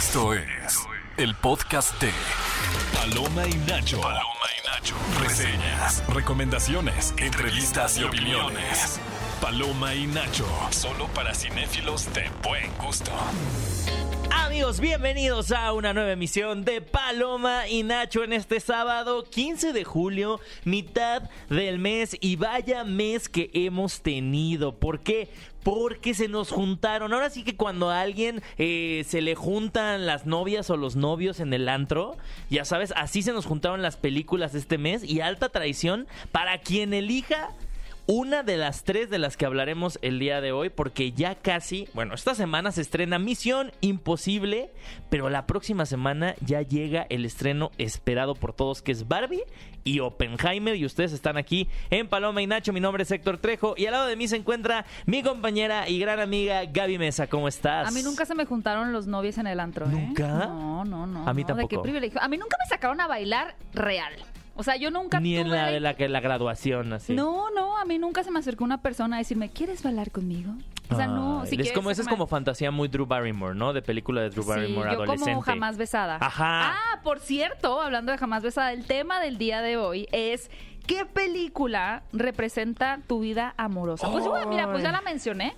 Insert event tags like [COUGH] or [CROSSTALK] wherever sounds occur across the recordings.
Esto es el podcast de Paloma y Nacho. Paloma y Nacho. Reseñas, recomendaciones, entrevistas y opiniones. Paloma y Nacho. Solo para cinéfilos de buen gusto. Amigos, bienvenidos a una nueva emisión de Paloma y Nacho en este sábado 15 de julio, mitad del mes y vaya mes que hemos tenido. ¿Por qué? Porque se nos juntaron. Ahora sí que cuando a alguien eh, se le juntan las novias o los novios en el antro, ya sabes, así se nos juntaron las películas este mes y alta traición para quien elija una de las tres de las que hablaremos el día de hoy, porque ya casi, bueno, esta semana se estrena Misión Imposible, pero la próxima semana ya llega el estreno esperado por todos, que es Barbie y Oppenheimer, y ustedes están aquí en Paloma y Nacho, mi nombre es Héctor Trejo, y al lado de mí se encuentra mi compañera y gran amiga Gaby Mesa, ¿cómo estás? A mí nunca se me juntaron los novios en el antro. ¿eh? ¿Nunca? No, no, no. A mí no, tampoco. De qué privilegio. A mí nunca me sacaron a bailar real. O sea, yo nunca Ni en la de- la, que- la graduación, así. No, no, a mí nunca se me acercó una persona a decirme, ¿quieres bailar conmigo? O sea, no. Si es como, esa es como fantasía muy Drew Barrymore, ¿no? De película de Drew Sí, Barrymore yo adolescente. como jamás besada. Ajá. Ah, por cierto, hablando de jamás besada, el tema del día de hoy es ¿qué película representa tu vida amorosa? Pues bueno, mira, pues ya la mencioné.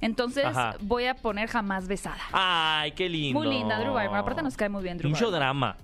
Entonces Ajá. voy a poner jamás besada. Ay, qué lindo. Muy linda, Drew Barrymore. Aparte nos cae muy bien Drew Mucho Barrymore. drama.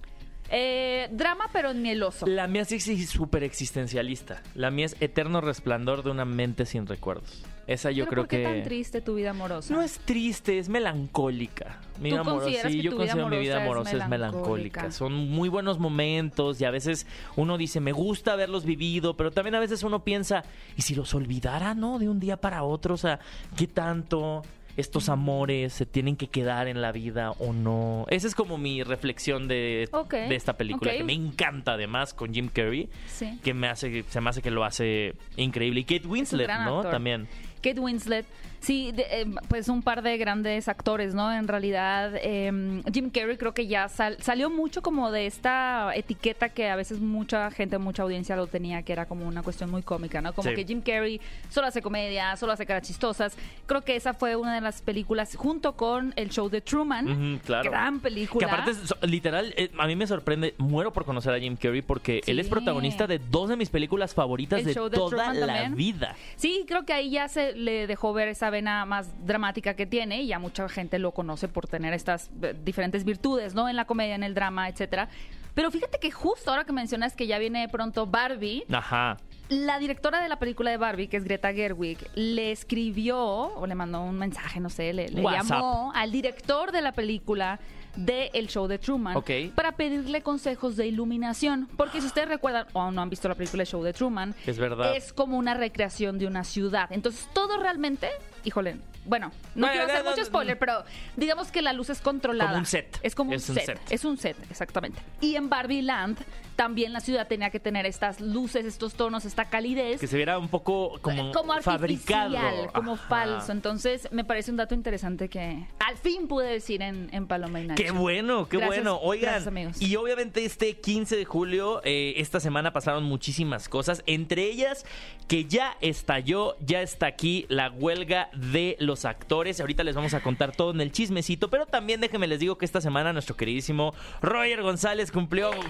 Eh, drama, pero mieloso. La mía sí es súper existencialista. La mía es eterno resplandor de una mente sin recuerdos. Esa yo ¿Pero creo por qué que... tan triste tu vida amorosa? No es triste, es melancólica. Mi ¿Tú vida amorosa, sí, yo considero mi vida amorosa es melancólica? Son muy buenos momentos y a veces uno dice, me gusta haberlos vivido, pero también a veces uno piensa, ¿y si los olvidara, no? De un día para otro, o sea, ¿qué tanto? Estos amores se tienen que quedar en la vida o no. Esa es como mi reflexión de, esta película, que me encanta además con Jim Carrey, Sí. que me hace, se me hace que lo hace increíble. Y Kate Winslet, ¿no? actor. También. Kate Winslet, sí, de- eh, pues un par de grandes actores, ¿no? En realidad, eh, Jim Carrey creo que ya sal- salió mucho como de esta etiqueta que a veces mucha gente, mucha audiencia lo tenía, que era como una cuestión muy cómica, ¿no? Como Sí. que Jim Carrey solo hace comedia, solo hace caras chistosas. Creo que esa fue una de las películas, junto con el show de Truman, claro. gran película. Que aparte, literal, eh, a mí me sorprende, muero por conocer a Jim Carrey porque él es protagonista de dos de mis películas favoritas El de toda la también. vida. Sí, creo que ahí ya se le dejó ver esa vena más dramática que tiene y ya mucha gente lo conoce por tener estas eh, diferentes virtudes, ¿no? En la comedia, en el drama, etcétera. Pero fíjate que justo ahora que mencionas que ya viene pronto Barbie, Ajá. la directora de la película de Barbie, que es Greta Gerwig, le escribió o le mandó un mensaje, no sé, le, llamó al director de la película de El Show de Truman Ok. para pedirle consejos de iluminación. Porque si ustedes recuerdan o no han visto la película El Show de Truman, Es verdad. es como una recreación de una ciudad. Entonces todo realmente, híjole, bueno, no quiero hacer mucho spoiler, pero digamos que la luz es controlada. Como un set. Es como un, Es un set. set. Es un set, exactamente. Y en Barbie Land también la ciudad tenía que tener estas luces, estos tonos, esta calidez. Que se viera un poco como, como fabricado. artificial, como Ajá. falso. Entonces, me parece un dato interesante que al fin pude decir en, en Paloma y Nacho. Qué bueno, qué Gracias, bueno. Oigan, gracias, amigos. y obviamente este 15 de julio, eh, esta semana pasaron muchísimas cosas, entre ellas que ya estalló, ya está aquí la huelga de los actores. Ahorita les vamos a contar todo en el chismecito, pero también déjenme les digo que esta semana nuestro queridísimo Roger González cumplió, años.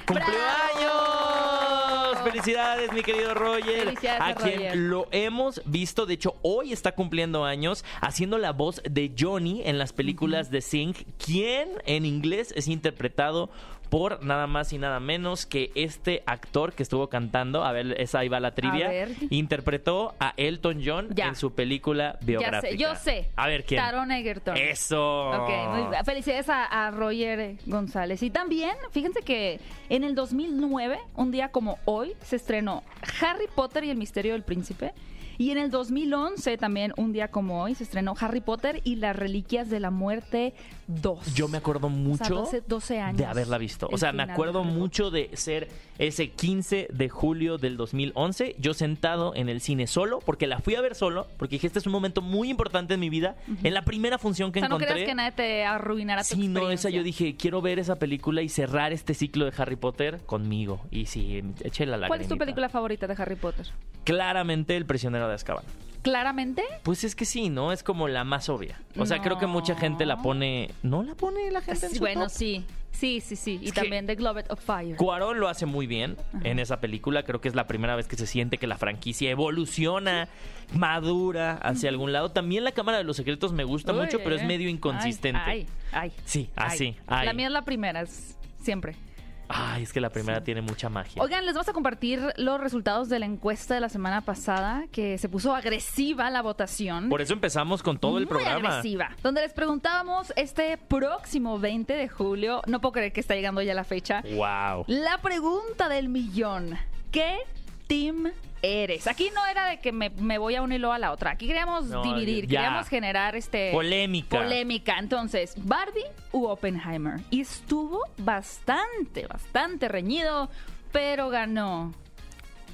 [LAUGHS] Felicidades, mi querido Roger. Felicidades a a quien Roger. lo hemos visto, de hecho, hoy está cumpliendo años haciendo la voz de Johnny en las películas de Sing, quien en inglés es interpretado por nada más y nada menos que este actor que estuvo cantando, a ver, esa ahí va la trivia, interpretó a Elton John Ya. en su película Ya biográfica. sé, yo sé. A ver, ¿quién? Taron Egerton. Eso. Ok, muy bien. felicidades a, a Roger González. Y también, fíjense que en el 2009, un día como hoy, se estrenó Harry Potter y el misterio del príncipe. Y en el 2011, también un día como hoy, se estrenó Harry Potter y las reliquias de la muerte 2. Yo me acuerdo mucho 12 12 años de haberla visto. O sea, me acuerdo mucho de ser ese 15 de julio del 2011, yo sentado en el cine solo, porque la fui a ver solo, porque dije, este es un momento muy importante en mi vida. En la primera función que O sea, no encontré... creas que nadie te arruinará tu Sí, no, esa yo dije, quiero ver esa película y cerrar este ciclo de Harry Potter conmigo. Y sí, eché la lagrimita. ¿Cuál es tu película favorita de Harry Potter? Claramente El prisionero de Azkaban. Claramente. Pues es que sí, ¿no? Es como la más obvia. O sea, creo que mucha gente la pone. ¿No la pone la gente en su bueno, top? sí. Sí, sí, sí. Y Es también The Globet of Fire. Cuarón lo hace muy bien en esa película. Creo que es la primera vez que se siente que la franquicia evoluciona, madura hacia algún lado. También la Cámara de los Secretos me gusta Uy, mucho, pero es eh. medio inconsistente. Ay, ay, Sí, así. ay. La mía es la primera, es siempre. Ay, es que la primera Sí. tiene mucha magia. Oigan, les vamos a compartir los resultados de la encuesta de la semana pasada, que se puso agresiva la votación. Por eso empezamos con todo el programa. agresiva. Donde les preguntábamos este próximo 20 de julio, no puedo creer que está llegando ya la fecha, Wow. la pregunta del millón. ¿Qué team eres? Aquí no era de que me, me voy a un hilo a la otra. Aquí queríamos No, dividir, ya. queríamos generar este... Polémica. Polémica. Entonces, Barbie u Oppenheimer. Y estuvo bastante, bastante reñido, pero ganó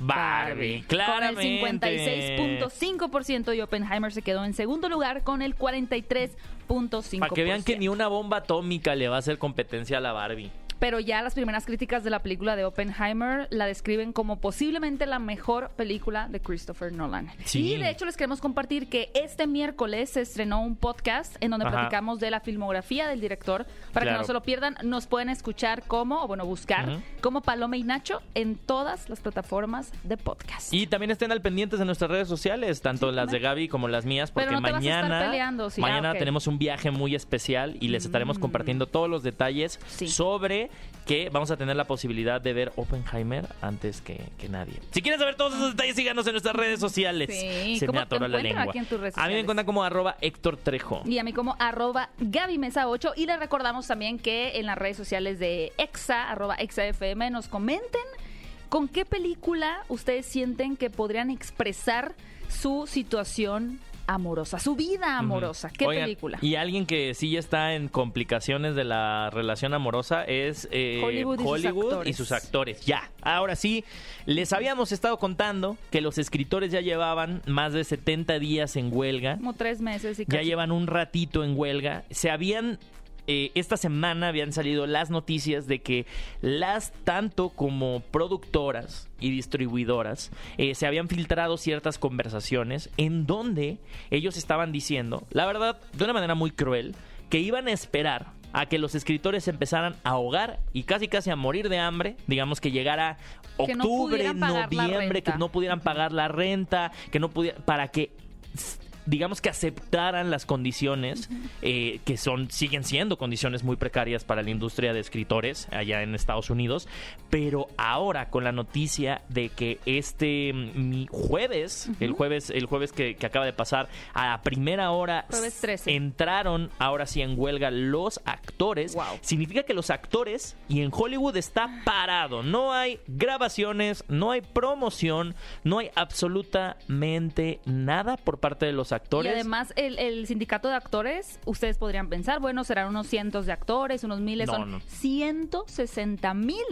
Barbie, claramente. Con el 56.5% y Oppenheimer se quedó en segundo lugar con el 43.5%. Para que vean que ni una bomba atómica le va a hacer competencia a la Barbie. Pero ya las primeras críticas de la película de Oppenheimer la describen como posiblemente la mejor película de Christopher Nolan. Sí. Y de hecho les queremos compartir que este miércoles se estrenó un podcast en donde Ajá. platicamos de la filmografía del director. Para que no se lo pierdan, nos pueden escuchar como, o bueno, buscar como Paloma y Nacho en todas las plataformas de podcast. Y también estén al pendientes de nuestras redes sociales, tanto Sí, las de. Gaby como las mías, porque no mañana, peleando, sí. mañana Ah, ok. tenemos un viaje muy especial y les estaremos Mm. compartiendo todos los detalles Sí. sobre que vamos a tener la posibilidad de ver Oppenheimer antes que, que nadie. Si quieren saber todos esos detalles, síganos en nuestras redes sociales. Sí, Se ¿cómo me atoró la lengua. aquí en tus redes a mí me encuentran como arroba Héctor Trejo. Y a mí como arroba Gaby Mesa 8. Y les recordamos también que en las redes sociales de Exa, arroba ExaFM, nos comenten con qué película ustedes sienten que podrían expresar su situación amorosa, su vida amorosa. ¿Qué Oigan, película? Y alguien que sí ya está en complicaciones de la relación amorosa es eh, Hollywood y sus actores. y sus actores. Ya, ahora sí, les habíamos estado contando que los escritores ya llevaban más de 70 días en huelga. Como tres meses y Ya casi. llevan un ratito en huelga. Se habían eh, esta semana habían salido las noticias de que las tanto como productoras y distribuidoras eh, se habían filtrado ciertas conversaciones en donde ellos estaban diciendo, la verdad, de una manera muy cruel, que iban a esperar a que los escritores empezaran a ahogar y casi casi a morir de hambre, digamos que llegara Que no octubre, noviembre, que no pudieran pagar la renta, que no pudieran, para que digamos que aceptaran las condiciones eh, que son siguen siendo condiciones muy precarias para la industria de escritores allá en Estados Unidos pero ahora con la noticia de que este mm, mi jueves el jueves el jueves que, que acaba de pasar a la primera hora Jueves s- 13. entraron ahora sí en huelga los actores Wow. significa que los actores y en Hollywood está parado. No hay grabaciones, no hay promoción, no hay absolutamente nada por parte de los Y actores. además, el, el sindicato de actores, ustedes podrían pensar, bueno, serán unos cientos de actores, unos miles, No, son no. 160 mil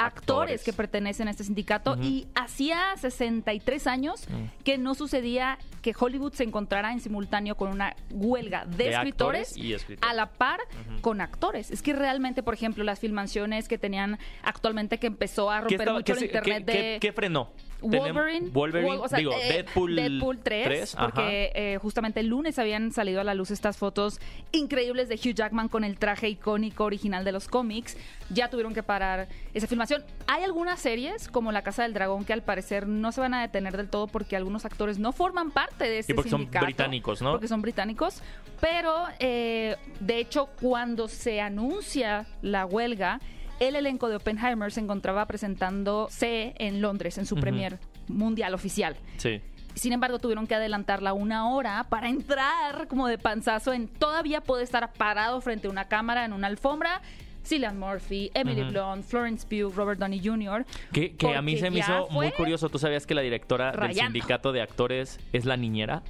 actores que pertenecen a este sindicato y hacía 63 años Mm. que no sucedía que Hollywood se encontrara en simultáneo con una huelga de, De escritores, y a la par con actores. Es que realmente, por ejemplo, las filmaciones que tenían actualmente que empezó a ¿Qué romper estaba- mucho el se- internet qué- de... qué- qué frenó? Wolverine, Wolverine, Wol- o sea, digo, eh, Deadpool, Deadpool 3, ajá. porque eh, justamente el lunes habían salido a la luz estas fotos increíbles de Hugh Jackman con el traje icónico original de los cómics. Ya tuvieron que parar esa filmación. Hay algunas series, como La Casa del Dragón, que al parecer no se van a detener del todo porque algunos actores no forman parte de ese Y porque son sindicato. británicos, ¿no? Porque son británicos. Pero, eh, de hecho, cuando se anuncia la huelga, el elenco de Oppenheimer se encontraba presentándose en Londres, en su premier mundial oficial. Sí. Sin embargo, tuvieron que adelantarla una hora para entrar como de panzazo en todavía puede estar parado frente a una cámara en una alfombra. Cillian Murphy, Emily Ujú. Blunt, Florence Pugh, Robert Downey Jr. Que, que a mí se me hizo muy curioso. ¿Tú sabías que la directora del sindicato de actores es la niñera?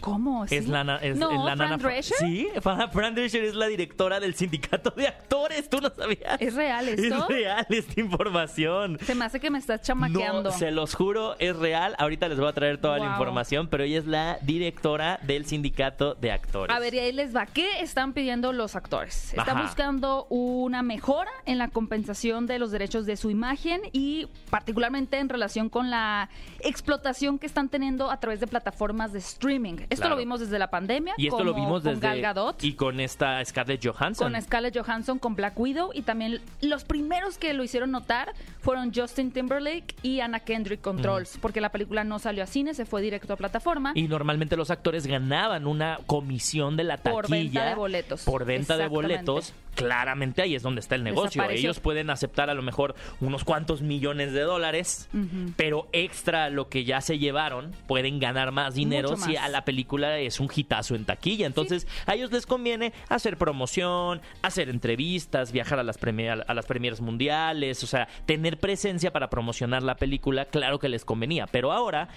¿Cómo? ¿Sí? Es la, na- es, no, es la Fran nana Drescher. Sí, Fran Drescher es la directora del sindicato de actores. ¿Tú no sabías? ¿Es real esto? Es real esta información. Se me hace que me estás chamaqueando. No, se los juro, es real. Ahorita les voy a traer toda la información, pero ella es la directora del sindicato de actores. A ver, y ahí les va. ¿Qué están pidiendo los actores? Están buscando una mejora en la compensación de los derechos de su imagen y particularmente en relación con la explotación que están teniendo a través de plataformas de streaming. Esto Claro. lo vimos desde la pandemia. y esto lo vimos con desde Gal Gadot. y con esta Scarlett Johansson. con Scarlett Johansson, con Black Widow y también los primeros que lo hicieron notar fueron Justin Timberlake y Anna Kendrick con Trolls, porque la película no salió a cine, se fue directo a plataforma. Y normalmente los actores ganaban una comisión de la taquilla. Por venta de boletos. Por venta de boletos. Claramente ahí es donde está el negocio. Ellos pueden aceptar a lo mejor unos cuantos millones de dólares, pero extra lo que ya se llevaron, pueden ganar más dinero si a la película es un hitazo en taquilla. Entonces, a ellos les conviene hacer promoción, hacer entrevistas, viajar a las, premier- a las premieres mundiales, o sea, tener presencia para promocionar la película, claro que les convenía. Pero ahora,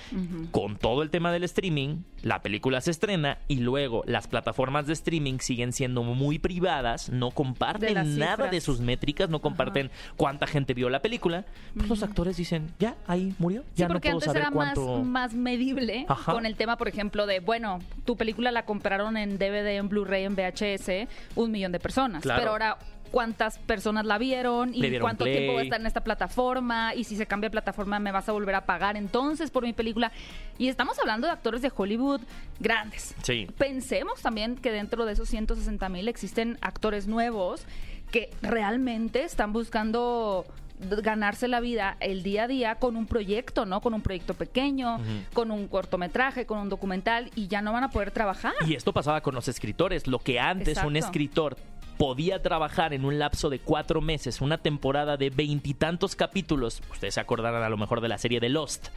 con todo el tema del streaming, la película se estrena y luego las plataformas de streaming siguen siendo muy privadas, no De comparten las nada cifras. de sus métricas, no comparten cuánta gente vio la película. Pues los actores dicen, ya, ahí murió, Sí, ya no porque puedo antes saber era cuánto... más, más medible Ajá. con el tema, por ejemplo, de, bueno, tu película la compraron en DVD, en Blu-ray, en VHS, un millón de personas. Claro. Pero ahora, ¿cuántas personas la vieron? ¿Y cuánto play. tiempo va a estar en esta plataforma? Y si se cambia de plataforma, ¿me vas a volver a pagar entonces por mi película? Y estamos hablando de actores de Hollywood grandes. Sí. Pensemos también que dentro de esos 160 mil existen actores nuevos que realmente están buscando ganarse la vida el día a día con un proyecto, ¿no? Con un proyecto pequeño, con un cortometraje, con un documental y ya no van a poder trabajar. Y esto pasaba con los escritores. Lo que antes un escritor podía trabajar en un lapso de cuatro meses, una temporada de veintitantos capítulos. Ustedes se acordarán a lo mejor de la serie de Lost,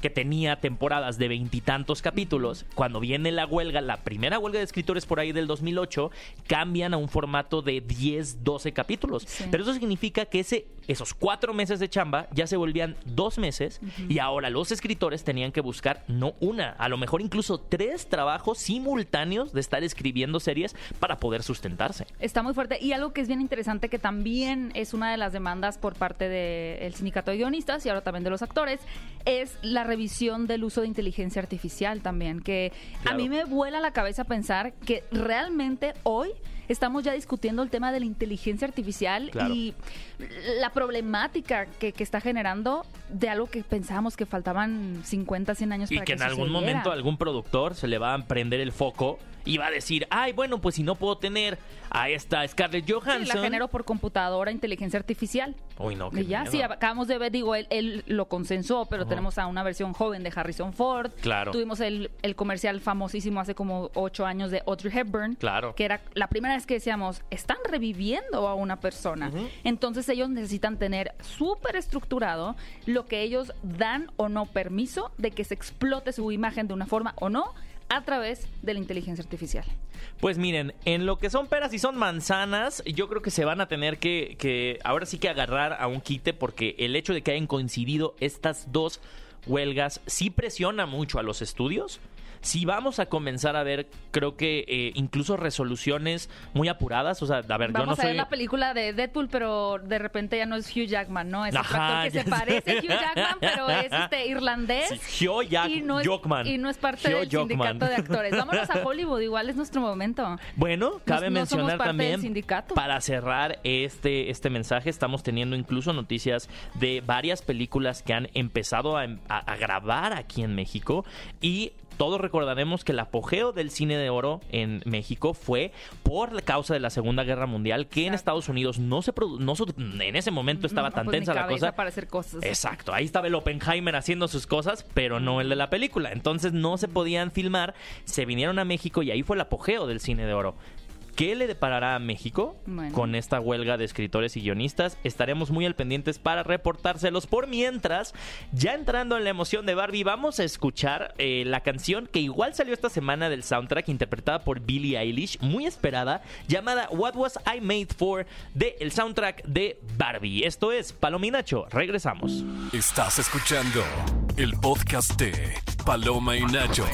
que tenía temporadas de veintitantos capítulos. Cuando viene la huelga, la primera huelga de escritores por ahí del 2008, cambian a un formato de 10, 12 capítulos. Sí. Pero eso significa que ese, esos cuatro meses de chamba ya se volvían dos meses y ahora los escritores tenían que buscar no una, a lo mejor incluso tres trabajos simultáneos de estar escribiendo series para poder sustentarse. Está muy fuerte. Y algo que es bien interesante, que también es una de las demandas por parte del sindicato de guionistas y ahora también de los actores, es la revisión del uso de inteligencia artificial también. Que a mí me vuela la cabeza pensar que realmente hoy estamos ya discutiendo el tema de la inteligencia artificial Claro. y la problemática que, que está generando de algo que pensábamos que faltaban 50, 100 años Y para que en algún momento algún productor se le va a prender el foco y va a decir, ay, bueno, pues si no puedo tener a esta Scarlett Sí, Johansson. la genero por computadora, inteligencia artificial. Uy, no, qué Y ya, miedo. sí, acabamos de ver, digo, él, él lo consensuó, pero tenemos a una versión joven de Harrison Ford. Claro. Tuvimos el, el comercial famosísimo hace como ocho años de Audrey Hepburn. Claro. Que era la primera vez que decíamos, están reviviendo a una persona. Ujú. Entonces ellos necesitan tener súper estructurado lo que ellos dan o no permiso de que se explote su imagen de una forma o no a través de la inteligencia artificial. Pues miren, en lo que son peras y son manzanas, yo creo que se van a tener que, que ahora sí que agarrar a un quite porque el hecho de que hayan coincidido estas dos huelgas sí presiona mucho a los estudios. Si vamos a comenzar a ver, creo que eh, incluso resoluciones muy apuradas. O sea, a ver, yo Vamos no a soy. ver la película de Deadpool, pero de repente ya no es Hugh Jackman, ¿no? Es Ajá, actor que se parece a Hugh Jackman, pero es [LAUGHS] este irlandés. Sí, Hugh Jack- y no es, Jackman. y no es parte Hugh del Jackman. sindicato de actores. [LAUGHS] Vámonos a Hollywood, igual es nuestro momento. Bueno, cabe no somos mencionar parte del también sindicato. para cerrar este este mensaje estamos teniendo incluso noticias de varias películas que han empezado a, a- a grabar aquí en México y todos recordaremos que el apogeo del cine de oro en México fue por la causa de la Segunda Guerra Mundial, que en. Estados Unidos no se produ- no se- en ese momento estaba No, tan pues, tensa la cosa. para hacer cosas. Exacto, ahí estaba el Oppenheimer haciendo sus cosas, pero no el de la película. Entonces no se podían filmar, se vinieron a México y ahí fue el apogeo del cine de oro. ¿Qué le deparará a México Bueno. con esta huelga de escritores y guionistas? Estaremos muy al pendientes para reportárselos. Por mientras, ya entrando en la emoción de Barbie, vamos a escuchar eh, la canción que igual salió esta semana del soundtrack, interpretada por Billie Eilish, muy esperada, llamada What Was I Made For, de el soundtrack de Barbie. Esto es Palominacho. Regresamos. Estás escuchando el podcast de Paloma y Nacho.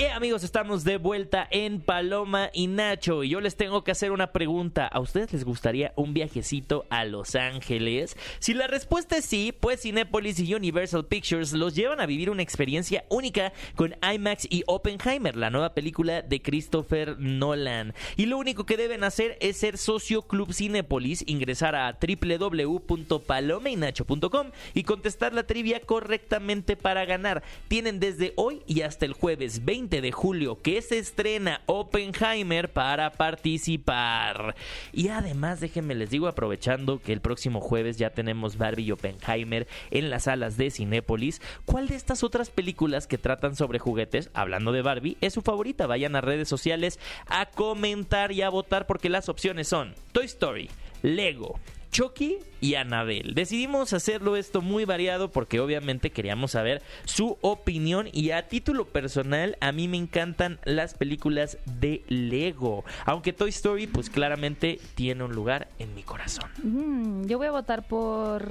Y amigos, estamos de vuelta en Paloma y Nacho. Y yo les tengo que hacer una pregunta. ¿A ustedes les gustaría un viajecito a Los Ángeles? Si la respuesta es sí, pues Cinepolis y Universal Pictures los llevan a vivir una experiencia única con IMAX y Oppenheimer, la nueva película de Christopher Nolan. Y lo único que deben hacer es ser socio Club Cinepolis, ingresar a www.palomainacho.com y contestar la trivia correctamente para ganar. Tienen desde hoy y hasta el jueves 20 de julio que se estrena Oppenheimer para participar. Y además, déjenme les digo, aprovechando que el próximo jueves ya tenemos Barbie y Oppenheimer en las salas de Cinépolis, ¿cuál de estas otras películas que tratan sobre juguetes, hablando de Barbie, es su favorita? Vayan a redes sociales a comentar y a votar porque las opciones son Toy Story, Lego, Chucky y Anabel. Decidimos hacerlo esto muy variado porque obviamente queríamos saber su opinión y a título personal a mí me encantan las películas de Lego, aunque Toy Story pues claramente tiene un lugar en mi corazón. Mm, yo voy a votar por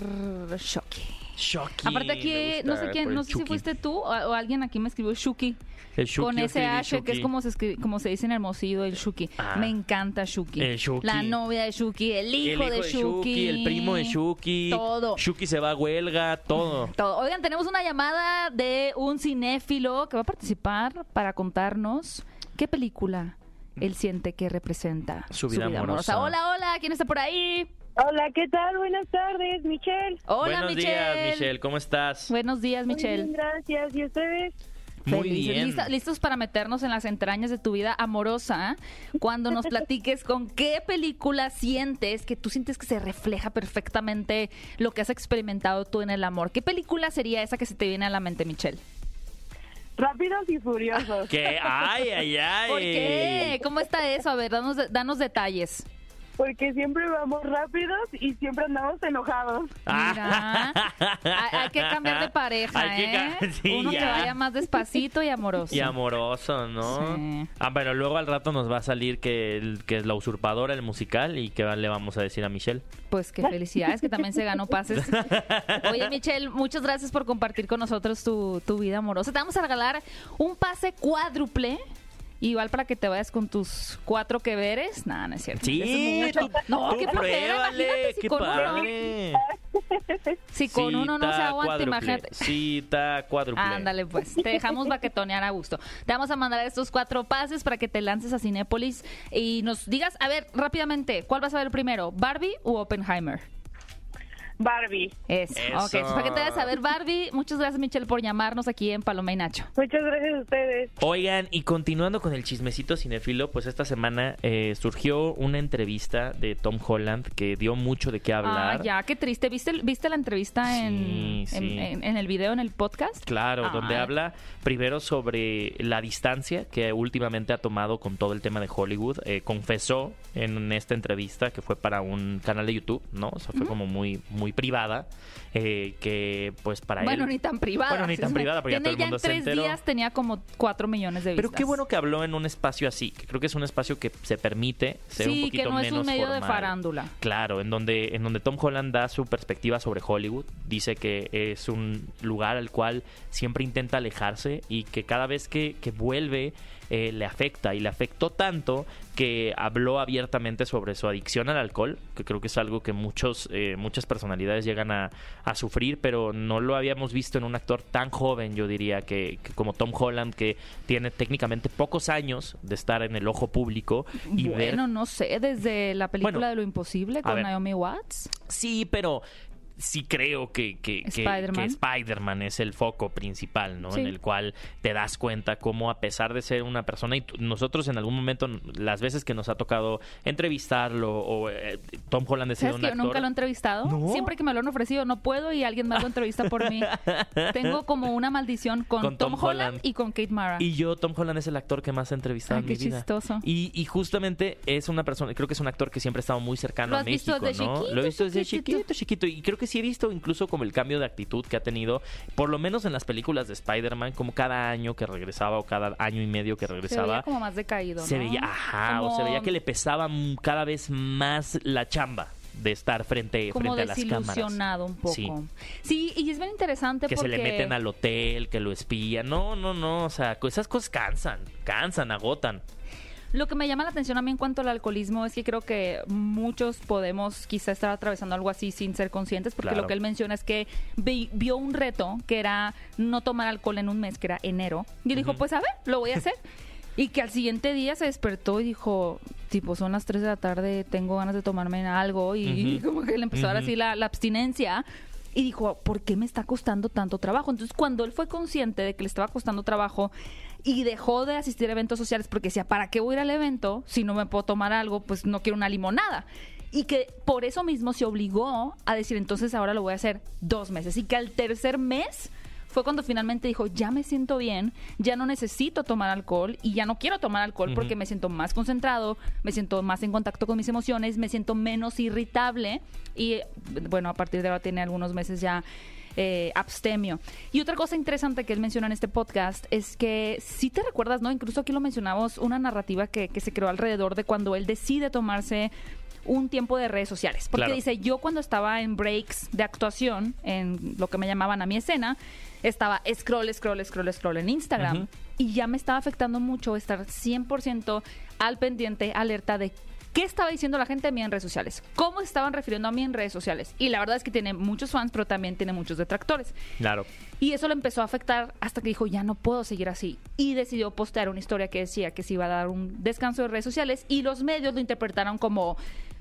Chucky. Aparte aquí, no sé quién, no sé si fuiste tú o, o alguien aquí me escribió Shuki. El Chucky, con ese H, que es como se, como se dice en Hermosillo, el Shuki. Ah. Me encanta Shuki. El Shuki. La novia de Shuki, el hijo, el hijo de, Shuki. el primo de Shuki, Todo. Shuki se va a huelga, todo. [LAUGHS] Todo. Oigan, tenemos una llamada de un cinéfilo que va a participar para contarnos qué película él siente que representa Su vida amorosa. Hola, hola, ¿quién está por ahí? Hola, ¿qué tal? Buenas tardes, Michelle. Hola, Buenos Michelle. días, Michelle, ¿cómo estás? Buenos días, Muy bien, Michelle. gracias. ¿Y ustedes? Muy Felices. bien. Lista- listos para meternos en las entrañas de tu vida amorosa cuando nos [LAUGHS] platiques con qué película sientes que tú sientes que se refleja perfectamente lo que has experimentado tú en el amor. ¿Qué película sería esa que se te viene a la mente, Michelle? Rápidos y furiosos. ¿Qué? Ay, ay, ay. ¿Por qué? ¿Cómo está eso? A ver, danos, danos detalles. Porque siempre vamos rápidos y siempre andamos enojados. Mira, hay, que cambiar de pareja, Hay que ¿eh? [LAUGHS] sí, Uno que ya. vaya más despacito y amoroso. Y amoroso, ¿no? Sí. Ah, pero luego al rato nos va a salir que, el- que es la usurpadora, el musical, y que le vamos a decir a Michelle. Pues qué felicidades, que también se ganó pases. [LAUGHS] Oye, Michelle, muchas gracias por compartir con nosotros tu, tu vida amorosa. Te vamos a regalar un pase cuádruple. Igual para que te vayas con tus cuatro que veres. Nada, no es cierto. Sí, es tú- no, tú qué flojera, pruébale, imagínate si qué con uno, padre. si con uno no se aguanta, cuádruple, imagínate. Cita cuádruple. Ándale, pues. Te dejamos [LAUGHS] baquetonear a gusto. Te vamos a mandar estos cuatro pases para que te lances a Cinépolis y nos digas, a ver, rápidamente, ¿cuál vas a ver primero? ¿Barbie u Oppenheimer? Barbie. Eso. Eso. Ok, para que te vayas a ver Barbie. Muchas gracias, Michelle, por llamarnos aquí en Paloma y Nacho. Muchas gracias a ustedes. Oigan, y continuando con el chismecito cinefilo, pues esta semana eh, surgió una entrevista de Tom Holland que dio mucho de qué hablar. Ah, ya, qué triste. ¿Viste, viste la entrevista en, Sí, en, en- en el video, en el podcast? Claro, Ah. donde habla primero sobre la distancia que últimamente ha tomado con todo el tema de Hollywood. Eh, confesó en esta entrevista que fue para un canal de YouTube, ¿no? O sea, fue como muy, muy privada, eh, que pues para Bueno, él... ni tan privada. Bueno, ni tan privada, porque ya todo el ya mundo en se tres enteró. días tenía como cuatro millones de vistas. Pero qué bueno que habló en un espacio así, que creo que es un espacio que se permite ser un Sí, poquito que no es menos un medio de formal. farándula. Claro, en donde, en donde Tom Holland da su perspectiva sobre Hollywood, dice que es un lugar al cual siempre intenta alejarse y que cada vez que, que vuelve eh, le afecta y le afectó tanto que habló abiertamente sobre su adicción al alcohol, que creo que es algo que muchos, eh, muchas personalidades llegan a, a sufrir, pero no lo habíamos visto en un actor tan joven, yo diría, que, que como Tom Holland, que tiene técnicamente pocos años de estar en el ojo público y ver bueno, no sé, desde la película Bueno, de Lo Imposible con ver. Naomi Watts. Sí, pero sí creo que, que, que- Spider-Man. que Spider-Man es el foco principal, ¿no? Sí. En el cual te das cuenta cómo a pesar de ser una persona, y nosotros en algún momento, las veces que nos ha tocado entrevistarlo, o eh, Tom Holland es ¿Sabes un que yo actor... nunca lo he entrevistado? ¿No? Siempre que me lo han ofrecido, no puedo y alguien más lo entrevista por mí. [LAUGHS] Tengo como una maldición con, Con Tom, Tom Holland, Holland. y con Kate Mara. Y yo, Tom Holland es el actor que más he entrevistado Ay, en qué mi vida. chistoso. Y, y justamente es una persona, creo que es un actor que siempre ha estado muy cercano ¿Lo a has visto México, desde ¿no? chiquito, Lo he visto desde chiquitito? chiquito, chiquito. Y creo que sí he visto incluso como el cambio de actitud que ha tenido, por lo menos en las películas de Spider-Man, como cada año que regresaba o cada año y medio que se regresaba. veía como más decaído, se ¿no? veía, ajá, o se veía que le pesaba cada vez más la chamba. de estar frente, como frente a las cámaras. desilusionado un poco. Sí. Sí. y es bien interesante Que porque se le meten al hotel, que lo espían. No, no, no. O sea, esas cosas cansan, cansan, agotan. Lo que me llama la atención a mí en cuanto al alcoholismo es que creo que muchos podemos quizá estar atravesando algo así sin ser conscientes, porque Claro. lo que él menciona es que vi- vio un reto que era no tomar alcohol en un mes, que era enero, y él dijo, pues a ver, lo voy a hacer. [LAUGHS] Y que al siguiente día se despertó y dijo, tipo, son las 3 de la tarde, tengo ganas de tomarme algo, y, Ujú. [LAUGHS] como que le empezó a dar así la, la abstinencia. Y dijo, ¿por qué me está costando tanto trabajo? Entonces, cuando él fue consciente de que le estaba costando trabajo y dejó de asistir a eventos sociales porque decía, ¿para qué voy a ir al evento si no me puedo tomar algo? Pues no quiero una limonada. Y que por eso mismo se obligó a decir, entonces ahora lo voy a hacer dos meses. Y que al tercer mes fue cuando finalmente dijo, ya me siento bien, ya no necesito tomar alcohol y ya no quiero tomar alcohol porque me siento más concentrado, me siento más en contacto con mis emociones, me siento menos irritable y bueno, a partir de ahora tiene algunos meses ya eh, abstemio. Y otra cosa interesante que él menciona en este podcast es que si te recuerdas, ¿no? Incluso aquí lo mencionamos, una narrativa que, que se creó alrededor de cuando él decide tomarse un tiempo de redes sociales. Porque Claro. dice, yo cuando estaba en breaks de actuación, en lo que me llamaban a mi escena, estaba scroll, scroll, scroll, scroll en Instagram. Y ya me estaba afectando mucho estar 100% al pendiente, alerta de qué estaba diciendo la gente de mí en redes sociales, cómo se estaban refiriendo a mí en redes sociales. Y la verdad es que tiene muchos fans, pero también tiene muchos detractores. Claro. Y eso lo empezó a afectar hasta que dijo, ya no puedo seguir así. Y decidió postear una historia que decía que se iba a dar un descanso de redes sociales y los medios lo interpretaron como...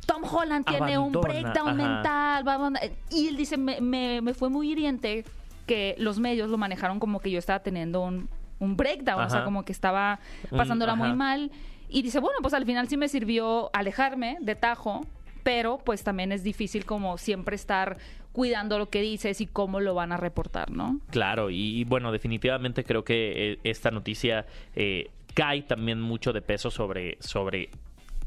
Tom Holland tiene un breakdown ajá. mental. va a abandonar". Y él dice, me, me- me fue muy hiriente que los medios lo manejaron como que yo estaba teniendo un, un breakdown, o sea, como que estaba Un- pasándola muy mal. Y dice, bueno, pues al final sí me sirvió alejarme de tajo, pero pues también es difícil como siempre estar cuidando lo que dices y cómo lo van a reportar, ¿no? Claro, y, y bueno, definitivamente creo que eh, esta noticia eh, cae también mucho de peso sobre, sobre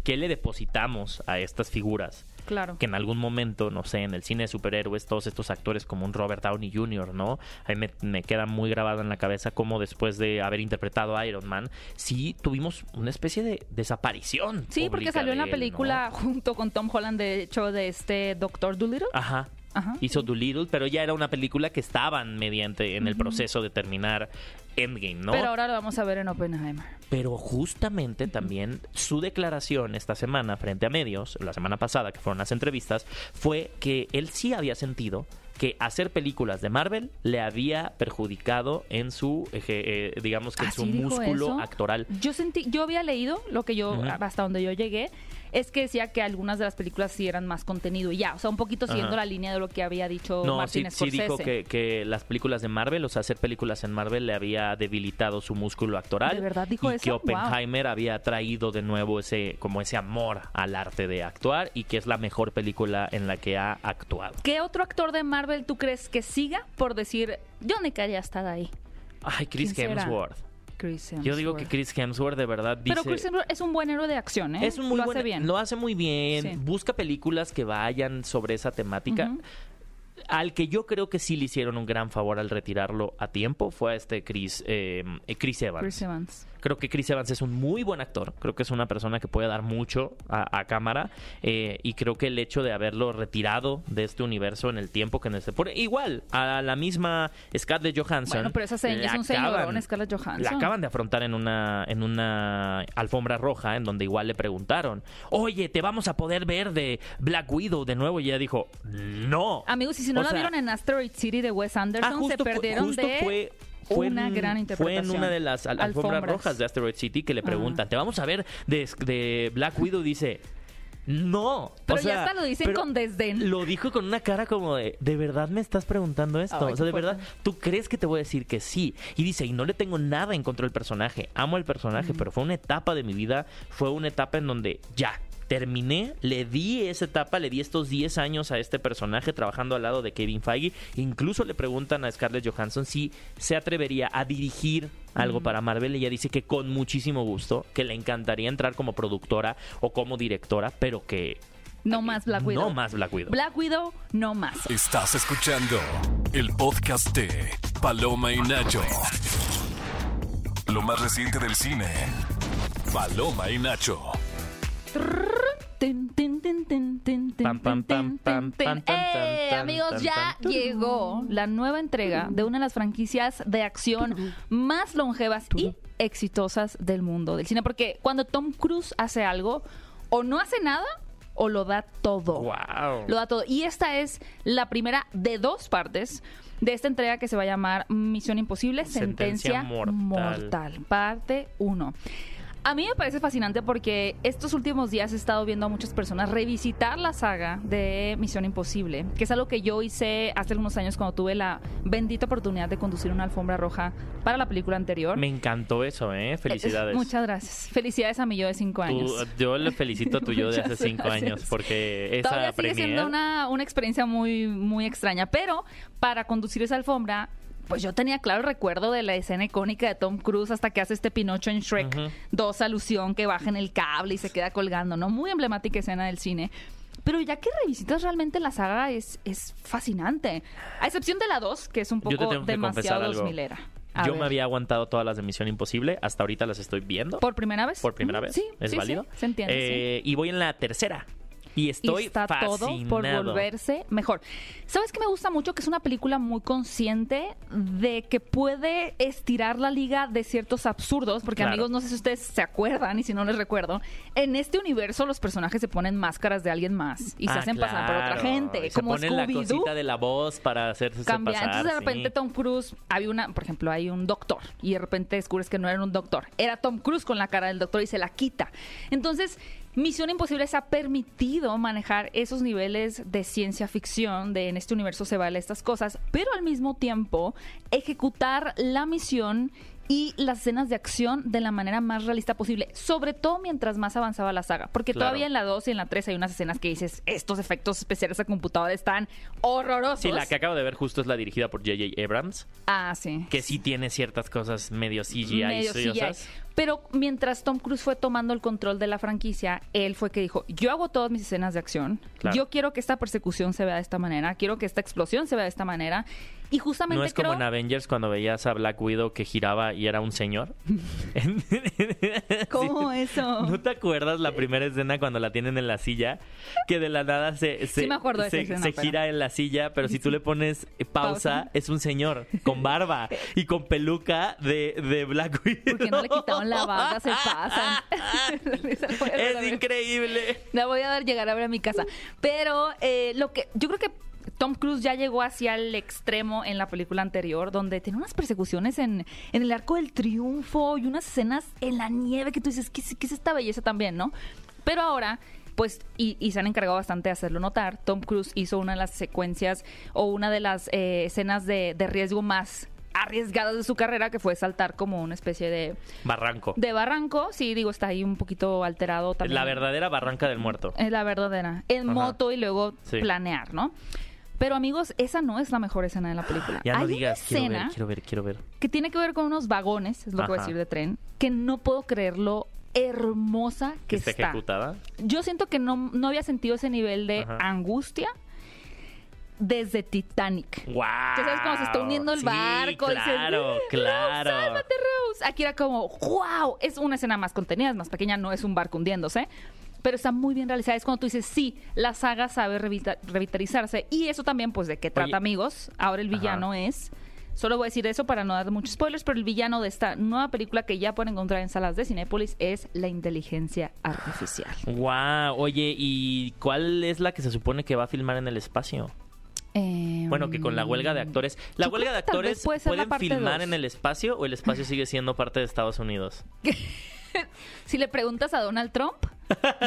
qué le depositamos a estas figuras. Claro. Que en algún momento, no sé, en el cine de superhéroes, todos estos actores como un Robert Downey Jr., ¿no? A mí me, me queda muy grabado en la cabeza cómo después de haber interpretado a Iron Man, sí tuvimos una especie de desaparición. Sí, porque salió en la película [LAUGHS] junto con Tom Holland, de hecho, de este Doctor Dolittle. Ajá. Ajá. Hizo Doolittle, pero ya era una película que estaban mediante en el proceso de terminar Endgame, ¿no? Pero ahora lo vamos a ver en Oppenheimer. Pero justamente también su declaración esta semana frente a medios, la semana pasada que fueron las entrevistas, fue que él sí había sentido que hacer películas de Marvel le había perjudicado en su, eje- eh, digamos que en ¿Ah, su músculo eso? actoral. Yo sentí, yo había leído lo que yo, hasta donde yo llegué, es que decía que algunas de las películas sí eran más contenido y ya, o sea, un poquito siguiendo Ajá. la línea de lo que había dicho No, sí, Martin sí Scorsese. dijo que, que las películas de Marvel, o sea, hacer películas en Marvel le había debilitado su músculo actoral. ¿De verdad dijo y eso? que Wow. Oppenheimer había traído de nuevo ese, como ese amor al arte de actuar y que es la mejor película en la que ha actuado. ¿Qué otro actor de Marvel tú crees que siga por decir, yo no quería estar ahí? Ay, Chris ¿Quién Hemsworth. Yo digo que. Chris Hemsworth de verdad dice... Pero Chris Hemsworth es un buen héroe de acción, ¿eh? es un muy lo buen- hace bien. Lo hace muy bien. Sí. Busca películas que vayan sobre esa temática. Al que yo creo que sí le hicieron un gran favor al retirarlo a tiempo fue a este Chris, eh, eh, Chris Evans. Chris Evans. Creo que Chris Evans es un muy buen actor. Creo que es una persona que puede dar mucho a, a cámara. eh, y creo que el hecho de haberlo retirado de este universo en el tiempo que necesita. Por, igual, a la misma Scarlett Johansson. Bueno, pero esa es un señorón, Scarlett Johansson. La acaban de afrontar en una, en una alfombra roja, en donde igual le preguntaron: Oye, ¿te vamos a poder ver de Black Widow de nuevo? Y ella dijo: No. Amigos, y si no O la sea, vieron en Asteroid City de Wes Anderson, Ah, justo se fue- perdieron justo de fue, fue una en, gran Fue interpretación. en una de las al- alfombras, Alfombras. rojas de Asteroid City que le Ah. preguntan, ¿te vamos a ver de, de Black Widow? Dice, no. Pero O ya hasta lo dicen con desdén. Lo dijo con una cara como de, ¿de verdad me estás preguntando esto? Ay, o sea, ¿de verdad tú crees que te voy a decir que sí? Y dice, y no le tengo nada en contra del personaje. Amo al personaje, pero fue una etapa de mi vida, fue una etapa en donde ya, terminé, le di esa etapa, le di estos 10 años a este personaje trabajando al lado de Kevin Feige. Incluso le preguntan a Scarlett Johansson si se atrevería a dirigir algo para Marvel. Ella dice que con muchísimo gusto, que le encantaría entrar como productora o como directora, pero que No más Black Widow. no más Black Widow. Black Widow, no más. Estás escuchando el podcast de Paloma y Nacho. Lo más reciente del cine. Paloma y Nacho. Amigos, ya llegó la nueva entrega de una de las franquicias de acción más longevas y exitosas del mundo del cine. Porque cuando Tom Cruise hace algo, o no hace nada, o lo da todo. Wow. Lo da todo. Y esta es la primera de dos partes de esta entrega que se va a llamar Misión Imposible, Sentencia Sentencia, Mortal. Mortal. Parte 1. A mí me parece fascinante porque estos últimos días he estado viendo a muchas personas revisitar la saga de Misión Imposible, que es algo que yo hice hace algunos años cuando tuve la bendita oportunidad de conducir una alfombra roja para la película anterior. Me encantó eso, ¿eh? Felicidades. Eh, Muchas gracias. Felicidades a mi yo de cinco Tú- años. yo le felicito a tu yo de [LAUGHS] hace cinco gracias. años porque esa Todavía sigue premier siendo una, una experiencia muy, muy extraña, pero para conducir esa alfombra, pues yo tenía claro el recuerdo de la escena icónica de Tom Cruise hasta que hace este Pinocho en Shrek Ujú. 2 alusión que baja en el cable y se queda colgando, ¿no? Muy emblemática escena del cine. Pero ya que revisitas realmente la saga es, es fascinante. A excepción de la 2, que es un poco demasiado algo. 2000 era. A Yo ver. me había aguantado todas las de Misión Imposible, hasta ahorita las estoy viendo. ¿Por primera vez? por primera vez. Sí, ¿Es sí, válido? sí, se entiende, sí. Eh, Y voy en la tercera. Y estoy y está fascinado. todo por volverse mejor. ¿Sabes qué me gusta mucho? Que es una película muy consciente de que puede estirar la liga de ciertos absurdos, porque Claro. amigos, no sé si ustedes se acuerdan y si no les recuerdo, en este universo los personajes se ponen máscaras de alguien más y se Ah, hacen pasar por otra gente, Y se como ponen la cosita de la voz para hacerse cambia. pasar. Entonces de sí. repente Tom Cruise, había una, por ejemplo, hay un doctor y de repente descubres que no era un doctor, era Tom Cruise con la cara del doctor y se la quita. Entonces, Misión Imposible se ha permitido manejar esos niveles de ciencia ficción, de en este universo se vale estas cosas, pero al mismo tiempo ejecutar la misión y las escenas de acción de la manera más realista posible, sobre todo mientras más avanzaba la saga, porque Claro. todavía en la 2 y en la 3 hay unas escenas que dices, estos efectos especiales a computadora están horrorosos. Sí, la que acabo de ver justo es la dirigida por J.J. Abrams, Ah, sí. que sí tiene ciertas cosas medio CGI. Medio CGI. Pero mientras Tom Cruise fue tomando el control de la franquicia, él fue que dijo, yo hago todas mis escenas de acción, Claro. yo quiero que esta persecución se vea de esta manera, quiero que esta explosión se vea de esta manera. Y justamente No es creo... como en Avengers cuando veías a Black Widow que giraba y era un señor. [LAUGHS] ¿Cómo eso? ¿No te acuerdas la primera escena cuando la tienen en la silla? Que de la nada se, se, Sí me acuerdo de esa se, escena, se pero- gira en la silla, pero si tú le pones pausa, Pausa. es un señor con barba y con peluca de, de Black Widow. Porque no le la barba, se pasan. [LAUGHS] Es increíble. La voy a ver llegar a ver a mi casa. Pero eh, lo que yo creo que Tom Cruise ya llegó hacia el extremo en la película anterior, donde tiene unas persecuciones en, en el Arco del Triunfo y unas escenas en la nieve que tú dices, ¿qué, es- qué es esta belleza también, no? Pero ahora, pues, y, y se han encargado bastante de hacerlo notar, Tom Cruise hizo una de las secuencias o una de las eh, escenas de, de riesgo más arriesgadas de su carrera, que fue saltar como una especie de, Barranco. de barranco. Sí, digo, está ahí un poquito alterado también. La verdadera barranca del muerto. Es la verdadera. En Ajá. moto y luego Sí. planear, ¿no? Pero amigos, esa no es la mejor escena de la película. Ya no Hay digas, una quiero escena ver, quiero ver, quiero ver. que tiene que ver con unos vagones, es lo que voy a decir de tren, que no puedo creer lo hermosa que Que está está. ejecutada. Yo siento que no, no había sentido ese nivel de Ajá. angustia desde Titanic. ¡Wow! Sabes cómo se está uniendo el Sí, barco. y Claro, claro. Rose, sálvate, Rose. Aquí era como, wow, es una escena más contenida, es más pequeña, no es un barco hundiéndose. Pero está muy bien realizada. Es cuando tú dices, sí, la saga sabe revita- revitalizarse. Y eso también, pues, de qué trata, Oye. amigos. Ahora el Ajá. villano es. Solo voy a decir eso para no dar muchos spoilers, pero el villano de esta nueva película que ya pueden encontrar en salas de Cinépolis es la inteligencia artificial. Wow, oye, ¿y cuál es la que se supone que va a filmar en el espacio? Eh, Bueno, que con la huelga de actores. ¿La huelga de actores pueden filmar dos. en el espacio o el espacio sigue siendo parte de Estados Unidos? [LAUGHS] Si le preguntas a Donald Trump,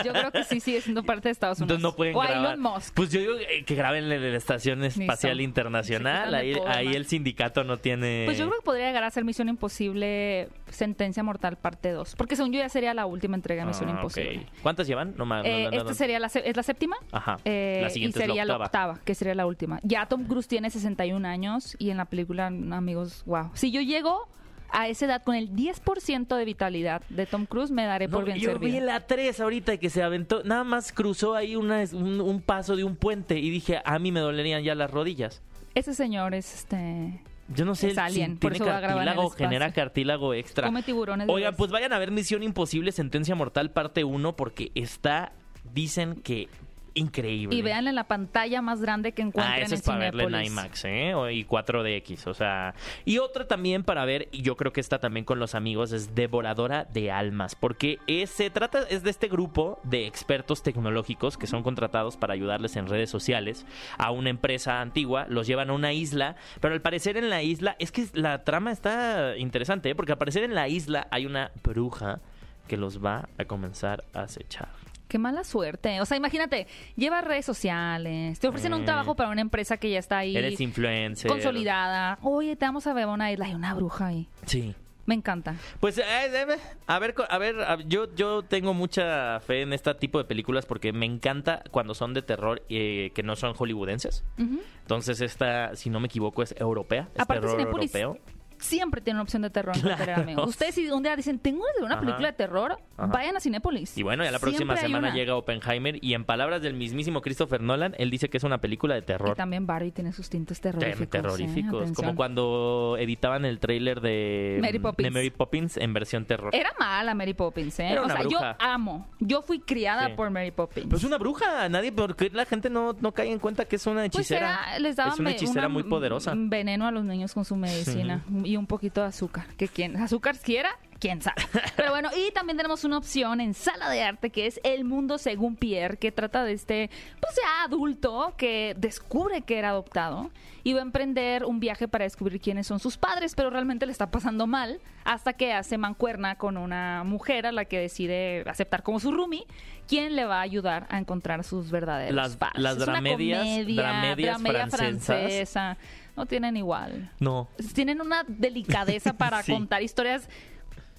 yo creo que sí sigue siendo parte de Estados Unidos. Entonces no pueden o grabar. Elon Musk. Pues yo digo eh, que graben en la Estación Espacial Listo. Internacional. Ahí, el sindicato no tiene. Pues yo creo que podría llegar a ser Misión Imposible Sentencia Mortal parte 2. Porque según yo ya sería la última entrega de Misión Ah, Imposible. ¿Cuántas llevan? No. Eh, esta sería la, es la séptima. Ajá. Eh, La siguiente y es la sería octava. que sería la última. Ya Tom Cruise tiene 61 años y en la película, amigos, wow. Si yo llego a esa edad con el 10% de vitalidad de Tom Cruise, me daré por No, bien yo vi la 3 ahorita que se aventó, nada más cruzó ahí una, un, un paso de un puente y dije, a mí me dolerían ya las rodillas. Ese señor es este. Yo no sé Es si alien, por tiene cartílago, genera cartílago extra. Come tiburones. Oigan, pues vayan a ver Misión Imposible, Sentencia Mortal, parte 1, porque está, dicen que increíble. Y vean en la pantalla más grande que encuentren Ah, eso en es para verla en. IMAX, ¿eh? Y 4DX, o sea. Y otra también para ver, y yo creo que esta también con los amigos, es Devoradora de Almas. Porque es- se trata, es de este grupo de expertos tecnológicos que son contratados para ayudarles en redes sociales a una empresa antigua. Los llevan a una isla, pero al parecer en la isla, es que la trama está interesante, ¿eh? Porque al parecer en la isla hay una bruja que los va a comenzar a acechar. Qué mala suerte. O sea, imagínate, llevas redes sociales, te ofrecen un Eh. trabajo para una empresa que ya está ahí Eres influencer. consolidada. Oye, te vamos a ver a una isla. Hay una bruja ahí. Sí. Me encanta. Pues eh, eh, a ver, a ver, yo, yo tengo mucha fe en este tipo de películas porque me encanta cuando son de terror eh, que no son hollywoodenses. Entonces esta, si no me equivoco, es europea, es Aparte, terror europeo. Siempre tiene una opción de terror en Claro. Ustedes si un día dicen, tengo una Ajá. película de terror, Ajá. vayan a Cinépolis. Y bueno, ya la próxima Siempre semana llega Oppenheimer y en palabras del mismísimo Christopher Nolan, él dice que es una película de Y terror. también Barbie tiene sus tintes terroríficos. terroríficos, ¿eh? Atención. como cuando editaban el tráiler de Mary Poppins. de Mary Poppins en versión terror. Era mala Mary Poppins, ¿eh? Era o una sea, bruja. yo amo. Yo fui criada Sí. por Mary Poppins. Pues una bruja, nadie, porque la gente no, no cae en cuenta que es una Pues hechicera. era- les daban es una hechicera una muy poderosa. veneno a los niños con su medicina y un poquito de azúcar. Que quien azúcar quiera, quién sabe. [LAUGHS] Pero bueno, y también tenemos una opción en sala de arte que es El Mundo según Pierre, que trata de este, pues ya adulto que descubre que era adoptado y va a emprender un viaje para descubrir quiénes son sus padres, pero realmente le está pasando mal hasta que hace mancuerna con una mujer a la que decide aceptar como su roomie, quien le va a ayudar a encontrar sus verdaderos Las- padres. las Es una dramedias- comedia, dramedias dramedia francesas. francesa. No tienen igual. No. Tienen una delicadeza [LAUGHS] para Sí. contar historias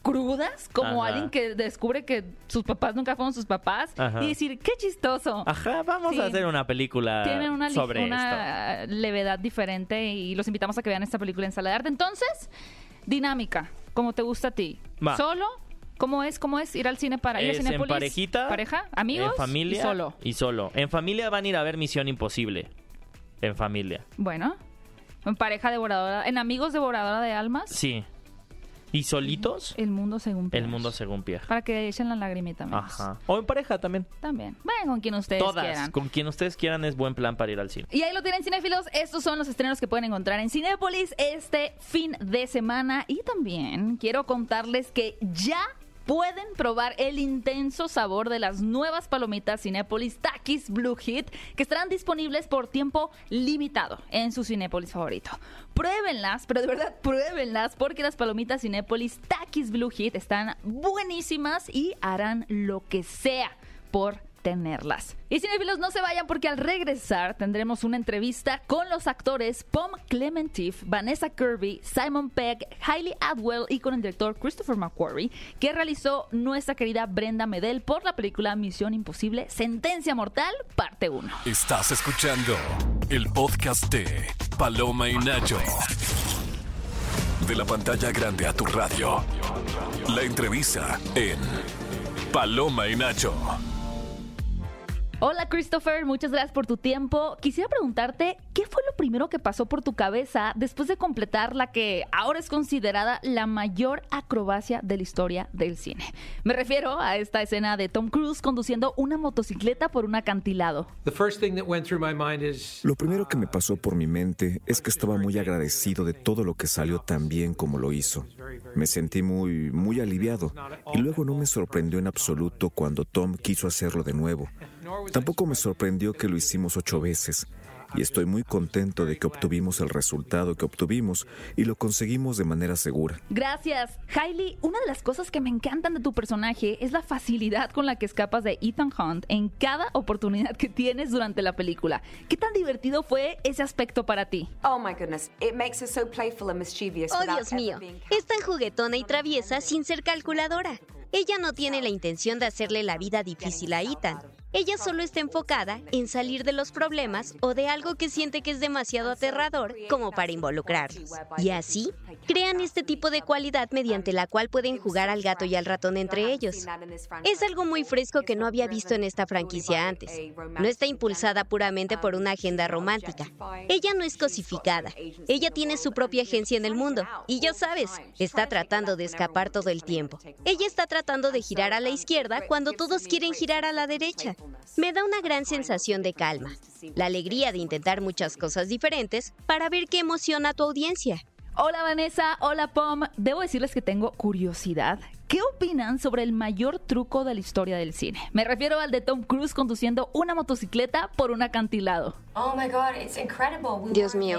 crudas, como Ajá. alguien que descubre que sus papás nunca fueron sus papás Ajá. y decir, qué chistoso. Ajá, vamos Sí. a hacer una película Tienen una, sobre esto. una levedad diferente y los invitamos a que vean esta película en sala de arte. Entonces, dinámica, como te gusta a ti. Va. Solo, ¿cómo es? ¿Cómo es ir al cine para ir Es en Cinépolis? parejita, pareja, amigos, en familia y solo. y solo. En familia van a ir a ver Misión Imposible. En familia. Bueno, en pareja devoradora, en amigos devoradora de almas, Sí. ¿Y solitos? el mundo según El Pierre. mundo según Pierre. Para que echen la lagrimita, amigos. Ajá. O en pareja también. También. Vayan con quien ustedes Todas. quieran. Con quien ustedes quieran es buen plan para ir al cine. Y ahí lo tienen, cinéfilos. Estos son los estrenos que pueden encontrar en Cinépolis este fin de semana. Y también quiero contarles que ya pueden probar el intenso sabor de las nuevas palomitas Cinépolis Takis Blue Hit que estarán disponibles por tiempo limitado en su Cinépolis favorito. Pruébenlas, pero de verdad pruébenlas porque las palomitas Cinépolis Takis Blue Hit están buenísimas y harán lo que sea por tenerlas. Y cinéfilos, no se vayan porque al regresar tendremos una entrevista con los actores Pom Clementif, Vanessa Kirby, Simon Pegg, Hailey Atwell y con el director Christopher McQuarrie, que realizó nuestra querida Brenda Medel por la película Misión Imposible, Sentencia Mortal, parte 1. Estás escuchando el podcast de Paloma y Nacho. De la pantalla grande a tu radio. La entrevista en Paloma y Nacho. Hola Christopher, muchas gracias por tu tiempo. Quisiera preguntarte, ¿qué fue lo primero que pasó por tu cabeza después de completar la que ahora es considerada la mayor acrobacia de la historia del cine? Me refiero a esta escena de Tom Cruise conduciendo una motocicleta por un acantilado. Lo primero que me pasó por mi mente es que estaba muy agradecido de todo lo que salió tan bien como lo hizo. Me sentí muy, muy aliviado y luego no me sorprendió en absoluto cuando Tom quiso hacerlo de nuevo. Tampoco me sorprendió que lo hicimos ocho veces y estoy muy contento de que obtuvimos el resultado que obtuvimos y lo conseguimos de manera segura. Gracias. Hailey, una de las cosas que me encantan de tu personaje es la facilidad con la que escapas de Ethan Hunt en cada oportunidad que tienes durante la película. ¿Qué tan divertido fue ese aspecto para ti? Oh my goodness, it makes her so playful and mischievous. Oh, Dios mío. Es tan juguetona y traviesa sin ser calculadora. Ella no tiene la intención de hacerle la vida difícil a Ethan. Ella solo está enfocada en salir de los problemas o de algo que siente que es demasiado aterrador como para involucrarlos. Y así, crean este tipo de cualidad mediante la cual pueden jugar al gato y al ratón entre ellos. Es algo muy fresco que no había visto en esta franquicia antes. No está impulsada puramente por una agenda romántica. Ella no es cosificada. Ella tiene su propia agencia en el mundo. Y ya sabes, está tratando de escapar todo el tiempo. Ella está tratando de girar a la izquierda cuando todos quieren girar a la derecha. Me da una gran sensación de calma, la alegría de intentar muchas cosas diferentes para ver qué emociona a tu audiencia. Hola Vanessa, hola Pom. Debo decirles que tengo curiosidad. ¿Qué opinan sobre el mayor truco de la historia del cine? Me refiero al de Tom Cruise conduciendo una motocicleta por un acantilado. Dios mío,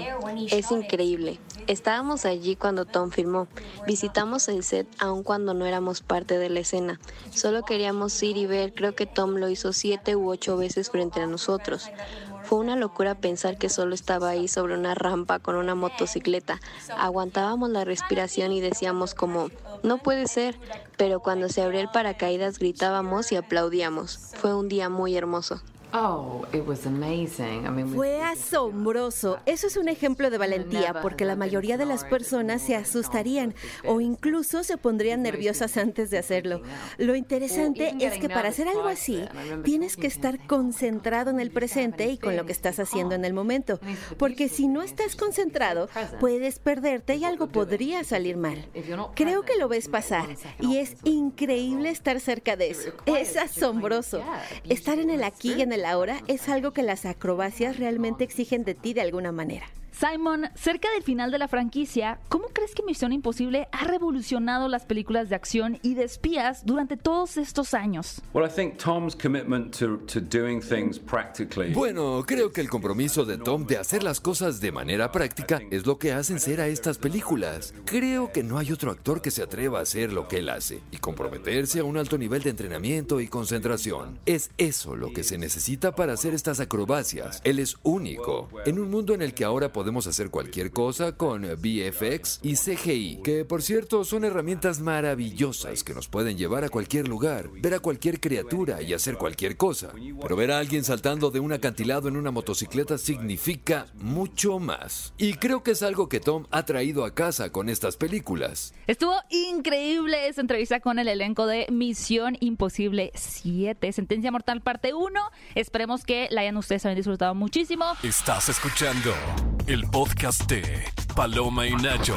es increíble. Estábamos allí cuando Tom filmó. Visitamos el set aun cuando no éramos parte de la escena. Solo queríamos ir y ver. Creo que Tom lo hizo siete u ocho veces frente a nosotros. Fue una locura pensar que solo estaba ahí sobre una rampa con una motocicleta. Aguantábamos la respiración y decíamos como, no puede ser, pero cuando se abrió el paracaídas gritábamos y aplaudíamos. Fue un día muy hermoso. Fue asombroso. Eso es un ejemplo de valentía, porque la mayoría de las personas se asustarían o incluso se pondrían nerviosas antes de hacerlo. Lo interesante es que para hacer algo así, tienes que estar concentrado en el presente y con lo que estás haciendo en el momento, porque si no estás concentrado, puedes perderte y algo podría salir mal. Creo que lo ves pasar y es increíble estar cerca de eso. Es asombroso. Estar en el aquí y en el ahora es algo que las acrobacias realmente exigen de ti de alguna manera. Simon, cerca del final de la franquicia, ¿cómo crees que Misión Imposible ha revolucionado las películas de acción y de espías durante todos estos años? Bueno, creo que el compromiso de Tom de hacer las cosas de manera práctica es lo que hacen ser a estas películas. Creo que no hay otro actor que se atreva a hacer lo que él hace y comprometerse a un alto nivel de entrenamiento y concentración. Es eso lo que se necesita para hacer estas acrobacias. Él es único. En un mundo en el que ahora podemos podemos hacer cualquier cosa con VFX y CGI, que por cierto son herramientas maravillosas que nos pueden llevar a cualquier lugar, ver a cualquier criatura y hacer cualquier cosa. Pero ver a alguien saltando de un acantilado en una motocicleta significa mucho más. Y creo que es algo que Tom ha traído a casa con estas películas. Estuvo increíble esa entrevista con el elenco de Misión Imposible 7, Sentencia Mortal parte 1. Esperemos que la hayan ustedes también disfrutado muchísimo. Estás escuchando el podcast de Paloma y Nacho.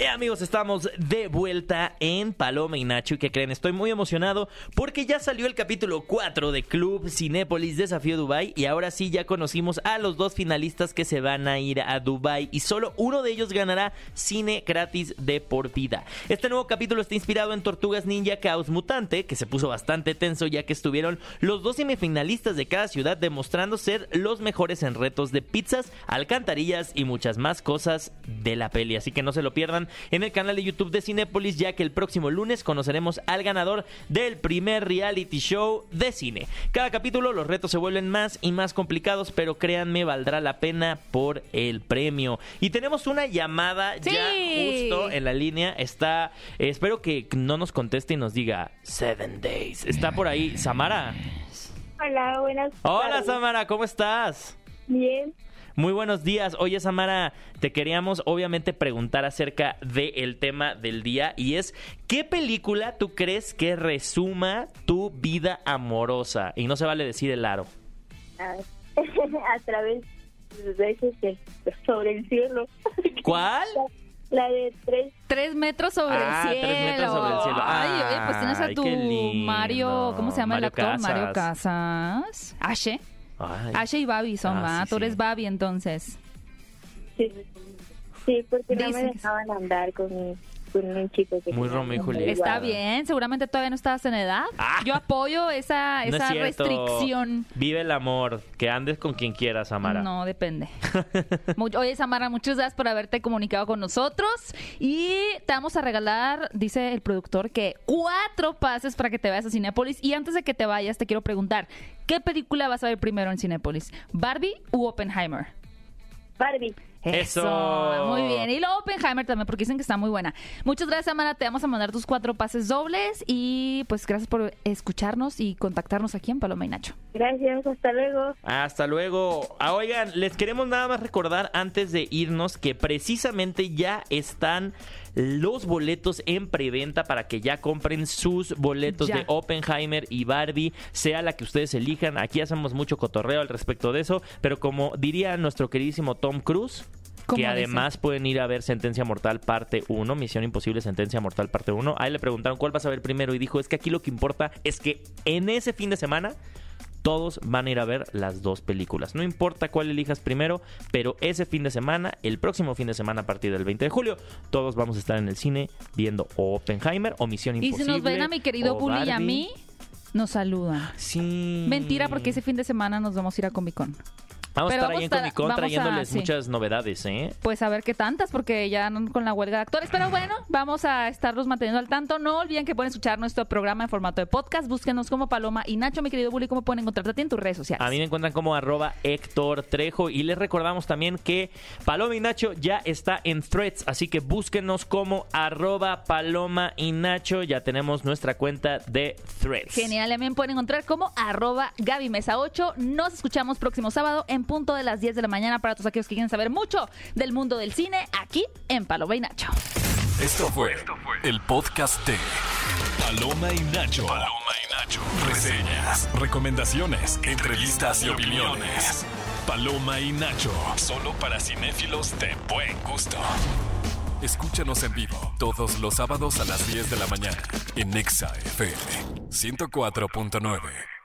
Eh, amigos, estamos de vuelta en Paloma y Nacho. ¿Y que creen? Estoy muy emocionado porque ya salió el capítulo 4 de Club Cinépolis Desafío Dubai y ahora sí ya conocimos a los dos finalistas que se van a ir a Dubai y solo uno de ellos ganará cine gratis de por vida. Este nuevo capítulo está inspirado en Tortugas Ninja Caos Mutante, que se puso bastante tenso ya que estuvieron los dos semifinalistas de cada ciudad demostrando ser los mejores en retos de pizzas, alcantarillas y muchas más cosas de la peli. Así que no se lo pierdan en el canal de YouTube de Cinépolis, ya que el próximo lunes conoceremos al ganador del primer reality show de cine. Cada capítulo los retos se vuelven más y más complicados, pero créanme, valdrá la pena por el premio. Y tenemos una llamada ya justo en la línea. Está, eh, espero que no nos conteste y nos diga Seven Days. Está por ahí, Samara. Hola, buenas Hola, Samara, ¿cómo estás? Bien. Muy buenos días. Oye, Samara, te queríamos obviamente preguntar acerca del tema del día y es, ¿qué película tú crees que resuma tu vida amorosa? Y no se vale decir el aro. A, [LAUGHS] a través de ese sobre el cielo. [LAUGHS] ¿Cuál? La de tres. Tres metros sobre Ah, el cielo. Tres metros sobre el cielo. Ay, oye, pues tienes a tu. Mario, ¿cómo se llama Mario el actor? Casas. Mario Casas. Ashe. Ay. Ashe y Babi son, Ah, ¿va? sí, Tú eres sí. Babi entonces. Sí, sí porque no me dejaban andar con, con un chico que Muy Romeo y Julieta. Está bien, seguramente todavía no estabas en edad. Ah. Yo apoyo esa, No restricción. Vive el amor. Que andes con quien quieras, Samara. No, depende. [LAUGHS] Oye, Samara, muchas gracias por haberte comunicado con nosotros. Y te vamos a regalar, dice el productor, que cuatro pases para que te vayas a Cinépolis. Y antes de que te vayas, te quiero preguntar, ¿qué película vas a ver primero en Cinépolis? ¿Barbie u Oppenheimer? Barbie. Eso. Muy bien. Y luego Oppenheimer también, porque dicen que está muy buena. Muchas gracias, Samara. Te vamos a mandar tus cuatro pases dobles. Y pues gracias por escucharnos y contactarnos aquí en Paloma y Nacho. Gracias, hasta luego. Hasta luego. Ah, oigan, les queremos nada más recordar antes de irnos que precisamente ya están los boletos en preventa para que ya compren sus boletos Ya. de Oppenheimer y Barbie, sea la que ustedes elijan. Aquí hacemos mucho cotorreo al respecto de eso, pero como diría nuestro queridísimo Tom Cruise, ¿Cómo que dice? además pueden ir a ver Sentencia Mortal parte 1, Misión Imposible Sentencia Mortal parte 1. A él le preguntaron cuál vas a ver primero y dijo, es que aquí lo que importa es que en ese fin de semana todos van a ir a ver las dos películas. No importa cuál elijas primero, pero ese fin de semana, el próximo fin de semana a partir del 20 de julio, todos vamos a estar en el cine viendo o Oppenheimer o Misión Y Imposible. si nos ven a mi querido Bully y a mí, nos saludan. Sí. Mentira, porque ese fin de semana nos vamos a ir a Comic Con. Vamos a Pero estar ahí en a- Comic Con a- trayéndoles sí. muchas novedades, ¿eh? Pues a ver qué tantas, porque ya no con la huelga de actores. Pero bueno, vamos a estarlos manteniendo al tanto. No olviden que pueden escuchar nuestro programa en formato de podcast. Búsquenos como Paloma y Nacho, mi querido Bully, ¿cómo pueden encontrarte a ti en tus redes sociales? A mí me encuentran como arroba Héctor Trejo y les recordamos también que Paloma y Nacho ya está en threads, así que búsquenos como arroba Paloma y Nacho, ya tenemos nuestra cuenta de threads. Genial, también pueden encontrar como arroba Gaby Mesa 8. Nos escuchamos próximo sábado en punto de las 10 de la mañana para todos aquellos que quieren saber mucho del mundo del cine aquí en Paloma y Nacho. Esto fue el podcast de Paloma y Nacho. Paloma y Nacho. Reseñas, recomendaciones, entrevistas y opiniones. Paloma y Nacho. Solo para cinéfilos de buen gusto. Escúchanos en vivo todos los sábados a las 10 de la mañana en Nexa FM 104.9.